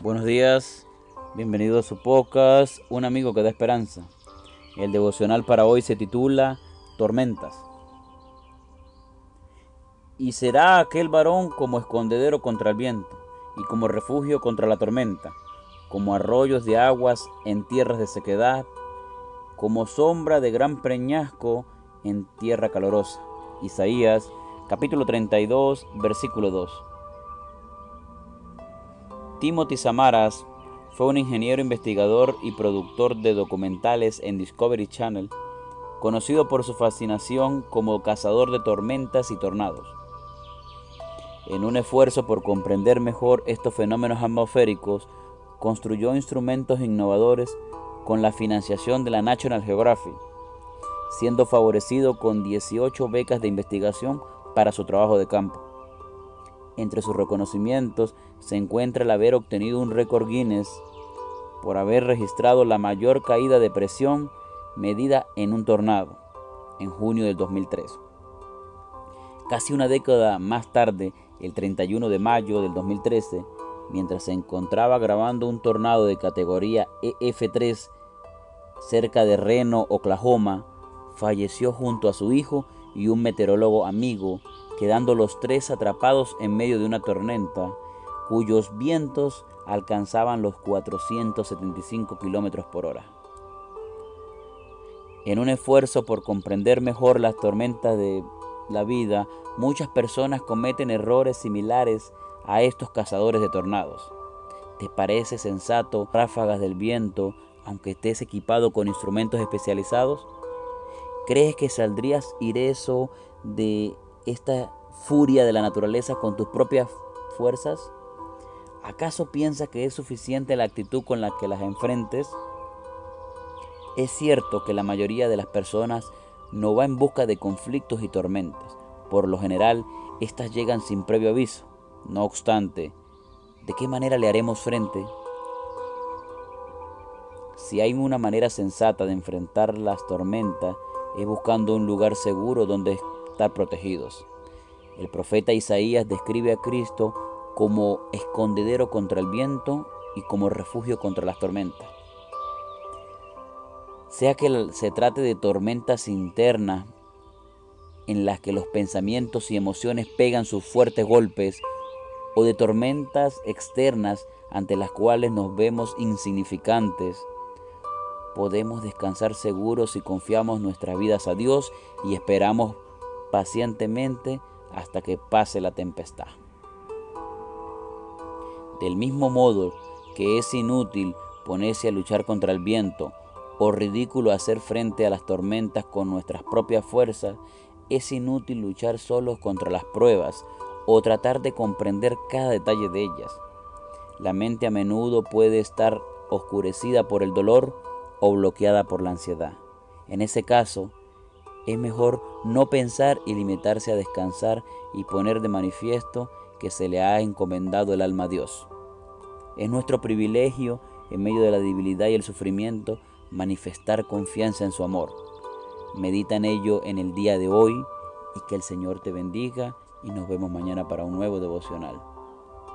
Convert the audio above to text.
Buenos días, bienvenido a su podcast, Un amigo que da esperanza. El devocional para hoy se titula Tormentas. Y será aquel varón como escondedero contra el viento y como refugio contra la tormenta, como arroyos de aguas en tierras de sequedad, como sombra de gran preñasco en tierra calorosa. Isaías capítulo 32, versículo 2. Timothy Samaras fue un ingeniero investigador y productor de documentales en Discovery Channel, conocido por su fascinación como cazador de tormentas y tornados. En un esfuerzo por comprender mejor estos fenómenos atmosféricos, construyó instrumentos innovadores con la financiación de la National Geographic, siendo favorecido con 18 becas de investigación para su trabajo de campo. Entre sus reconocimientos se encuentra el haber obtenido un récord Guinness por haber registrado la mayor caída de presión medida en un tornado en junio del 2003. Casi una década más tarde, el 31 de mayo del 2013, mientras se encontraba grabando un tornado de categoría EF3 cerca de Reno, Oklahoma, falleció junto a su hijo y un meteorólogo amigo, quedando los tres atrapados en medio de una tormenta cuyos vientos alcanzaban los 475 kilómetros por hora. En un esfuerzo por comprender mejor las tormentas de la vida, muchas personas cometen errores similares a estos cazadores de tornados. ¿Te parece sensato ráfagas del viento aunque estés equipado con instrumentos especializados? ¿Crees que saldrías ireso de esta furia de la naturaleza con tus propias fuerzas? ¿Acaso piensas que es suficiente la actitud con la que las enfrentes? Es cierto que la mayoría de las personas no va en busca de conflictos y tormentas. Por lo general, estas llegan sin previo aviso. No obstante, ¿de qué manera le haremos frente? Si hay una manera sensata de enfrentar las tormentas, es buscando un lugar seguro donde estar protegidos. El profeta Isaías describe a Cristo como escondedero contra el viento y como refugio contra las tormentas. Sea que se trate de tormentas internas en las que los pensamientos y emociones pegan sus fuertes golpes, o de tormentas externas ante las cuales nos vemos insignificantes, podemos descansar seguros si confiamos nuestras vidas a Dios y esperamos pacientemente hasta que pase la tempestad. Del mismo modo que es inútil ponerse a luchar contra el viento o ridículo hacer frente a las tormentas con nuestras propias fuerzas, es inútil luchar solos contra las pruebas o tratar de comprender cada detalle de ellas. La mente a menudo puede estar oscurecida por el dolor o bloqueada por la ansiedad. En ese caso, es mejor no pensar y limitarse a descansar y poner de manifiesto que se le ha encomendado el alma a Dios. Es nuestro privilegio, en medio de la debilidad y el sufrimiento, manifestar confianza en su amor. Medita en ello en el día de hoy y que el Señor te bendiga y nos vemos mañana para un nuevo devocional.